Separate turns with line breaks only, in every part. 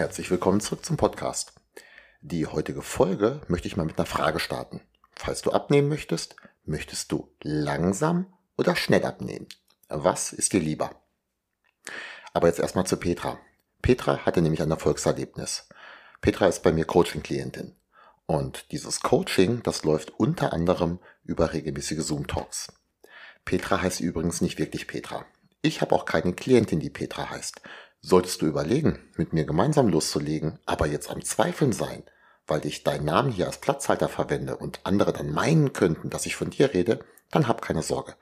Herzlich willkommen zurück zum Podcast. Die heutige Folge möchte ich mal mit einer Frage starten. Falls du abnehmen möchtest, möchtest du langsam oder schnell abnehmen? Was ist dir lieber? Aber jetzt erstmal zu Petra. Petra hatte nämlich ein Erfolgserlebnis. Petra ist bei mir Coaching-Klientin. Und dieses Coaching, das läuft unter anderem über regelmäßige Zoom-Talks. Petra heißt übrigens nicht wirklich Petra. Ich habe auch keine Klientin, die Petra heißt. Solltest du überlegen, mit mir gemeinsam loszulegen, aber jetzt am Zweifeln sein, weil ich deinen Namen hier als Platzhalter verwende und andere dann meinen könnten, dass ich von dir rede, dann hab keine Sorge.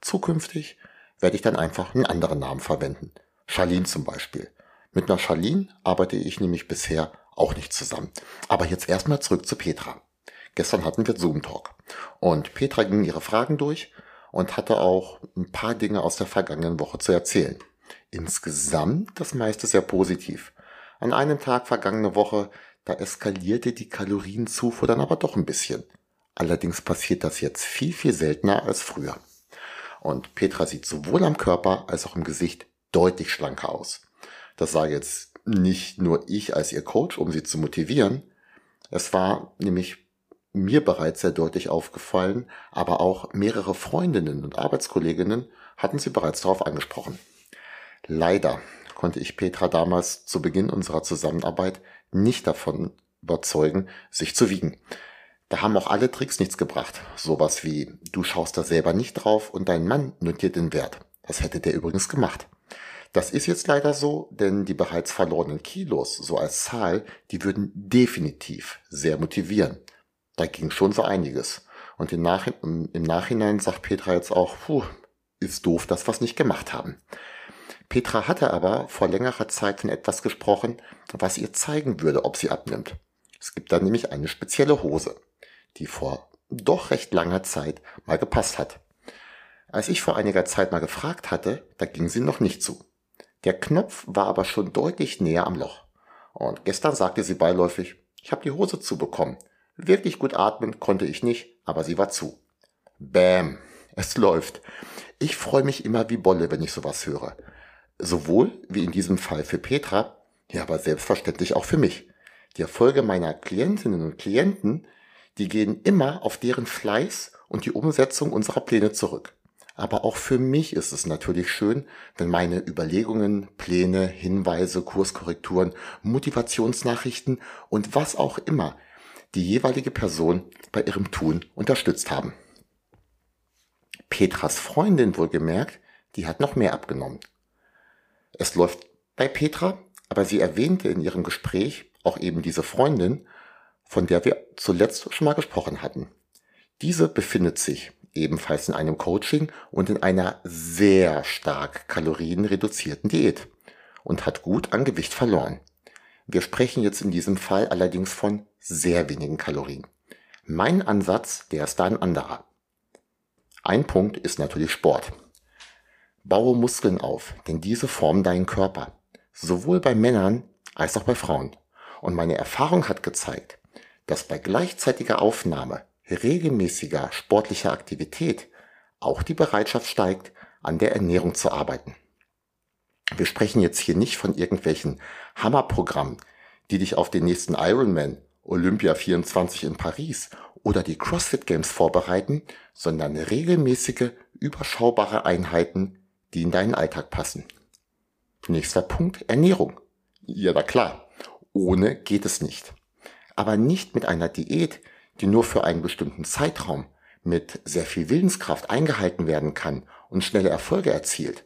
Zukünftig werde ich dann einfach einen anderen Namen verwenden. Charlene zum Beispiel. Mit einer Charlene arbeite ich nämlich bisher auch nicht zusammen. Aber jetzt erstmal zurück zu Petra. Gestern hatten wir Zoom Talk und Petra ging ihre Fragen durch und hatte auch ein paar Dinge aus der vergangenen Woche zu erzählen. Insgesamt das meiste sehr positiv. An einem Tag vergangene Woche, da eskalierte die Kalorienzufuhr dann aber doch ein bisschen. Allerdings passiert das jetzt viel, viel seltener als früher. Und Petra sieht sowohl am Körper als auch im Gesicht deutlich schlanker aus. Das sah jetzt nicht nur ich als ihr Coach, um sie zu motivieren. Es war nämlich mir bereits sehr deutlich aufgefallen, aber auch mehrere Freundinnen und Arbeitskolleginnen hatten sie bereits darauf angesprochen. Leider konnte ich Petra damals zu Beginn unserer Zusammenarbeit nicht davon überzeugen, sich zu wiegen. Da haben auch alle Tricks nichts gebracht. Sowas wie, du schaust da selber nicht drauf und dein Mann notiert den Wert. Das hätte der übrigens gemacht. Das ist jetzt leider so, denn die bereits verlorenen Kilos, so als Zahl, die würden definitiv sehr motivieren. Da ging schon so einiges. Und im, Nachhinein, sagt Petra jetzt auch, puh, ist doof, dass wir es nicht gemacht haben. Petra hatte aber vor längerer Zeit von etwas gesprochen, was ihr zeigen würde, ob sie abnimmt. Es gibt da nämlich eine spezielle Hose, die vor doch recht langer Zeit mal gepasst hat. Als ich vor einiger Zeit mal gefragt hatte, da ging sie noch nicht zu. Der Knopf war aber schon deutlich näher am Loch. Und gestern sagte sie beiläufig, ich habe die Hose zubekommen. Wirklich gut atmen konnte ich nicht, aber sie war zu. Bäm, es läuft. Ich freue mich immer wie Bolle, wenn ich sowas höre. Sowohl wie in diesem Fall für Petra, ja, aber selbstverständlich auch für mich. Die Erfolge meiner Klientinnen und Klienten, die gehen immer auf deren Fleiß und die Umsetzung unserer Pläne zurück. Aber auch für mich ist es natürlich schön, wenn meine Überlegungen, Pläne, Hinweise, Kurskorrekturen, Motivationsnachrichten und was auch immer die jeweilige Person bei ihrem Tun unterstützt haben. Petras Freundin wohlgemerkt, die hat noch mehr abgenommen. Es läuft bei Petra, aber sie erwähnte in ihrem Gespräch auch eben diese Freundin, von der wir zuletzt schon mal gesprochen hatten. Diese befindet sich ebenfalls in einem Coaching und in einer sehr stark kalorienreduzierten Diät und hat gut an Gewicht verloren. Wir sprechen jetzt in diesem Fall allerdings von sehr wenigen Kalorien. Mein Ansatz, der ist da ein anderer. Ein Punkt ist natürlich Sport. Baue Muskeln auf, denn diese formen deinen Körper. Sowohl bei Männern als auch bei Frauen. Und meine Erfahrung hat gezeigt, dass bei gleichzeitiger Aufnahme regelmäßiger sportlicher Aktivität auch die Bereitschaft steigt, an der Ernährung zu arbeiten. Wir sprechen jetzt hier nicht von irgendwelchen Hammerprogrammen, die dich auf den nächsten Ironman, Olympia 24 in Paris oder die CrossFit Games vorbereiten, sondern regelmäßige, überschaubare Einheiten, die in deinen Alltag passen. Nächster Punkt, Ernährung. Ja, na klar. Ohne geht es nicht. Aber nicht mit einer Diät, die nur für einen bestimmten Zeitraum mit sehr viel Willenskraft eingehalten werden kann und schnelle Erfolge erzielt.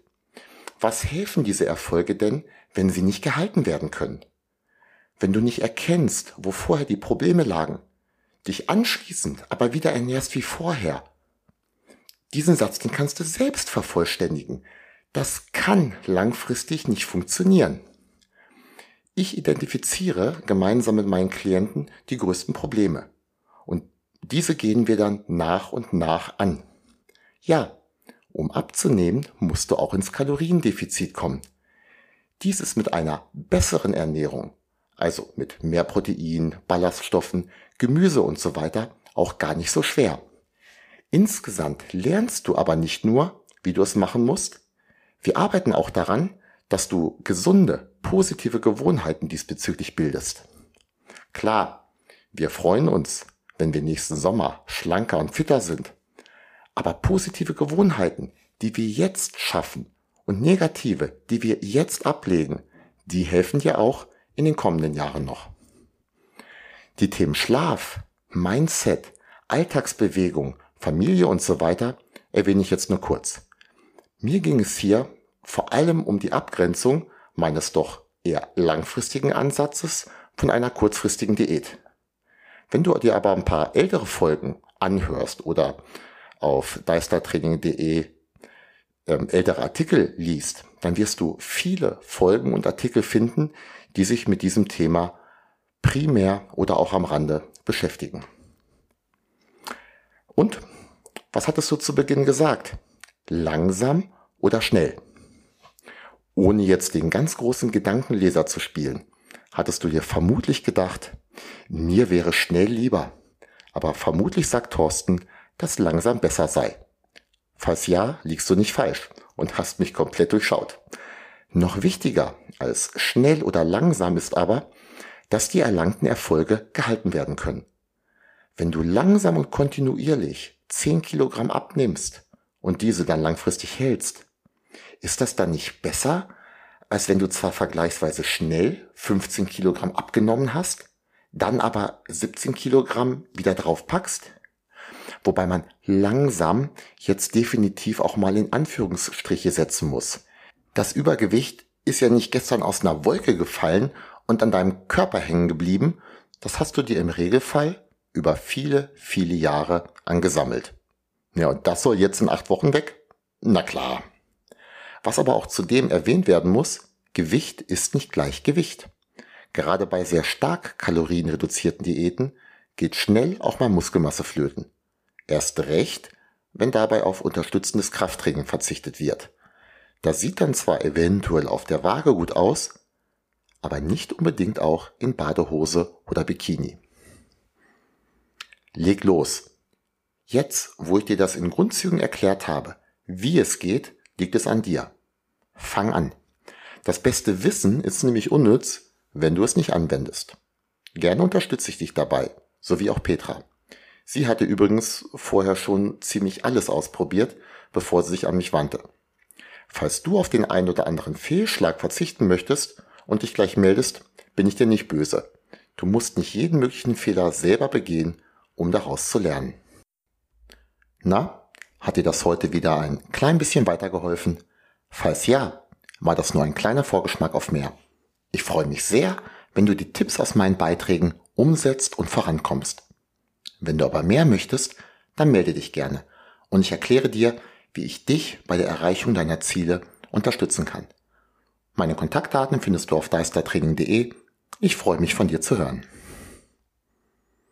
Was helfen diese Erfolge denn, wenn sie nicht gehalten werden können? Wenn du nicht erkennst, wo vorher die Probleme lagen, dich anschließend aber wieder ernährst wie vorher diesen Satz, den kannst du selbst vervollständigen. Das kann langfristig nicht funktionieren. Ich identifiziere gemeinsam mit meinen Klienten die größten Probleme. Und diese gehen wir dann nach und nach an. Ja, um abzunehmen, musst du auch ins Kaloriendefizit kommen. Dies ist mit einer besseren Ernährung, also mit mehr Protein, Ballaststoffen, Gemüse und so weiter, auch gar nicht so schwer. Insgesamt lernst du aber nicht nur, wie du es machen musst. Wir arbeiten auch daran, dass du gesunde, positive Gewohnheiten diesbezüglich bildest. Klar, wir freuen uns, wenn wir nächsten Sommer schlanker und fitter sind. Aber positive Gewohnheiten, die wir jetzt schaffen und negative, die wir jetzt ablegen, die helfen dir auch in den kommenden Jahren noch. Die Themen Schlaf, Mindset, Alltagsbewegung, Familie und so weiter erwähne ich jetzt nur kurz. Mir ging es hier vor allem um die Abgrenzung meines doch eher langfristigen Ansatzes von einer kurzfristigen Diät. Wenn du dir aber ein paar ältere Folgen anhörst oder auf deistertraining.de ähm, ältere Artikel liest, dann wirst du viele Folgen und Artikel finden, die sich mit diesem Thema primär oder auch am Rande beschäftigen. Und was hattest du zu Beginn gesagt? Langsam oder schnell? Ohne jetzt den ganz großen Gedankenleser zu spielen, hattest du dir vermutlich gedacht, mir wäre schnell lieber. Aber vermutlich sagt Thorsten, dass langsam besser sei. Falls ja, liegst du nicht falsch und hast mich komplett durchschaut. Noch wichtiger als schnell oder langsam ist aber, dass die erlangten Erfolge gehalten werden können. Wenn du langsam und kontinuierlich 10 Kilogramm abnimmst und diese dann langfristig hältst, ist das dann nicht besser, als wenn du zwar vergleichsweise schnell 15 Kilogramm abgenommen hast, dann aber 17 Kilogramm wieder drauf packst? Wobei man langsam jetzt definitiv auch mal in Anführungsstriche setzen muss. Das Übergewicht ist ja nicht gestern aus einer Wolke gefallen und an deinem Körper hängen geblieben. Das hast du dir im Regelfall über viele, viele Jahre angesammelt. Ja, und das soll jetzt in acht Wochen weg? Na klar. Was aber auch zudem erwähnt werden muss, Gewicht ist nicht gleich Gewicht. Gerade bei sehr stark kalorienreduzierten Diäten geht schnell auch mal Muskelmasse flöten. Erst recht, wenn dabei auf unterstützendes Krafttraining verzichtet wird. Das sieht dann zwar eventuell auf der Waage gut aus, aber nicht unbedingt auch in Badehose oder Bikini. Leg los. Jetzt, wo ich dir das in Grundzügen erklärt habe, wie es geht, liegt es an dir. Fang an. Das beste Wissen ist nämlich unnütz, wenn du es nicht anwendest. Gerne unterstütze ich dich dabei, so wie auch Petra. Sie hatte übrigens vorher schon ziemlich alles ausprobiert, bevor sie sich an mich wandte. Falls du auf den ein oder anderen Fehlschlag verzichten möchtest und dich gleich meldest, bin ich dir nicht böse. Du musst nicht jeden möglichen Fehler selber begehen, um daraus zu lernen. Na, hat dir das heute wieder ein klein bisschen weitergeholfen? Falls ja, war das nur ein kleiner Vorgeschmack auf mehr. Ich freue mich sehr, wenn du die Tipps aus meinen Beiträgen umsetzt und vorankommst. Wenn du aber mehr möchtest, dann melde dich gerne und ich erkläre dir, wie ich dich bei der Erreichung deiner Ziele unterstützen kann. Meine Kontaktdaten findest du auf deistertraining.de. Ich freue mich von dir zu hören.